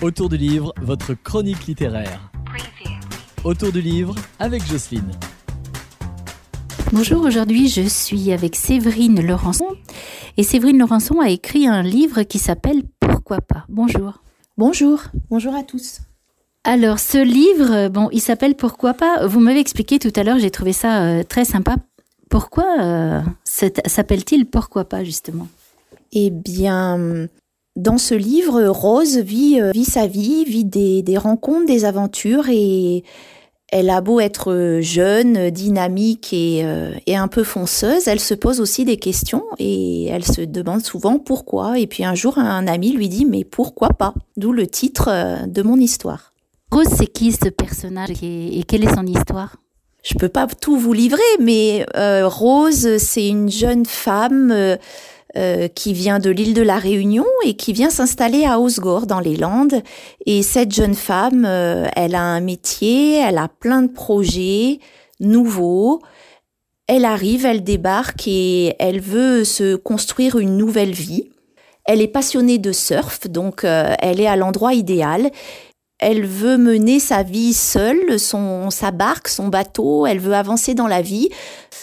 Autour du livre, votre chronique littéraire. Autour du livre avec Jocelyne. Bonjour, aujourd'hui je suis avec Séverine Laurençon et Séverine Laurençon a écrit un livre qui s'appelle Pourquoi pas. Bonjour. Bonjour, bonjour à tous. Alors ce livre, bon, il s'appelle Pourquoi pas. Vous m'avez expliqué tout à l'heure, j'ai trouvé ça euh, très sympa. Pourquoi euh, s'appelle-t-il Pourquoi pas justement? Eh bien, dans ce livre, Rose vit, euh, vit sa vie, vit des, des, rencontres, des aventures et elle a beau être jeune, dynamique et, euh, et, un peu fonceuse, elle se pose aussi des questions et elle se demande souvent pourquoi. Et puis un jour, un ami lui dit mais pourquoi pas? D'où le titre euh, de mon histoire. Rose, c'est qui ce personnage et, et quelle est son histoire? Je peux pas tout vous livrer, mais euh, Rose, c'est une jeune femme euh, euh, qui vient de l'île de la Réunion et qui vient s'installer à Osgore dans les Landes. Et cette jeune femme, euh, elle a un métier, elle a plein de projets nouveaux. Elle arrive, elle débarque et elle veut se construire une nouvelle vie. Elle est passionnée de surf, donc euh, elle est à l'endroit idéal. Elle veut mener sa vie seule, son, sa barque, son bateau, elle veut avancer dans la vie.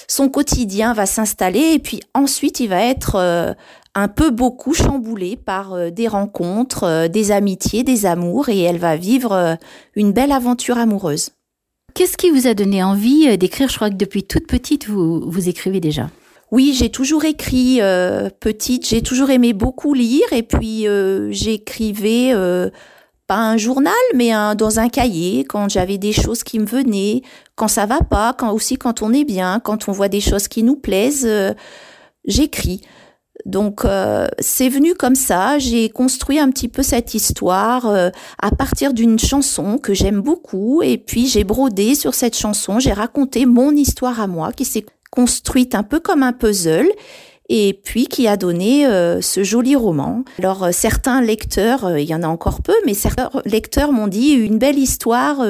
Son quotidien va s'installer et puis ensuite il va être euh, un peu beaucoup chamboulé par euh, des rencontres, euh, des amitiés, des amours et elle va vivre une belle aventure amoureuse. Qu'est-ce qui vous a donné envie d'écrire? Je crois que depuis toute petite, vous, vous écrivez déjà. Oui, j'ai toujours écrit petite, j'ai toujours aimé beaucoup lire et puis j'écrivais pas un journal, mais un, dans un cahier, quand j'avais des choses qui me venaient, quand ça va pas, quand aussi quand on est bien, quand on voit des choses qui nous plaisent, euh, j'écris. Donc euh, c'est venu comme ça, j'ai construit un petit peu cette histoire euh, à partir d'une chanson que j'aime beaucoup. Et puis j'ai brodé sur cette chanson, j'ai raconté mon histoire à moi qui s'est construite un peu comme un puzzle et puis qui a donné euh, ce joli roman. Alors euh, certains lecteurs, euh, il y en a encore peu, mais certains lecteurs m'ont dit une belle histoire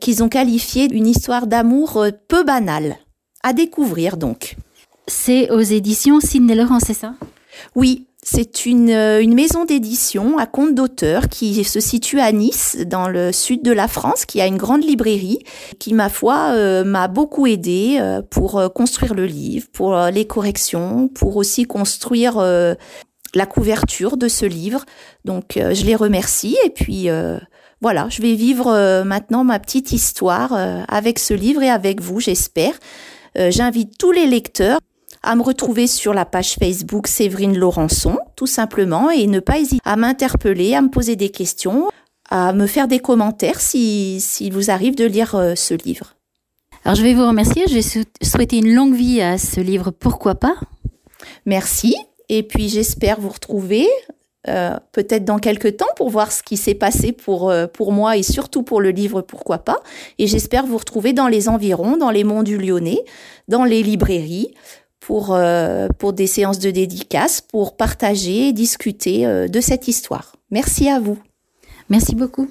qu'ils ont qualifiée d'une histoire d'amour peu banale. À découvrir donc. C'est aux éditions Sidney Laurent, c'est ça? Oui, c'est une, euh, une maison d'édition à compte d'auteur qui se situe à Nice, dans le sud de la France, qui a une grande librairie, qui, ma foi, euh, m'a beaucoup aidé euh, pour construire le livre, pour les corrections, pour aussi construire la couverture de ce livre. Donc, je les remercie. Et puis, voilà, je vais vivre maintenant ma petite histoire avec ce livre et avec vous, j'espère. J'invite tous les lecteurs à me retrouver sur la page Facebook Séverine Laurençon, tout simplement, et ne pas hésiter à m'interpeller, à me poser des questions, à me faire des commentaires si, si vous arrive de lire euh, ce livre. Alors je vais vous remercier, je vais sou souhaiter une longue vie à ce livre Pourquoi pas Merci, et puis j'espère vous retrouver euh, peut-être dans quelques temps pour voir ce qui s'est passé pour, euh, pour moi et surtout pour le livre Pourquoi pas. Et j'espère vous retrouver dans les environs, dans les monts du Lyonnais, dans les librairies, pour, euh, pour des séances de dédicaces, pour partager discuter euh, de cette histoire. Merci à vous. Merci beaucoup.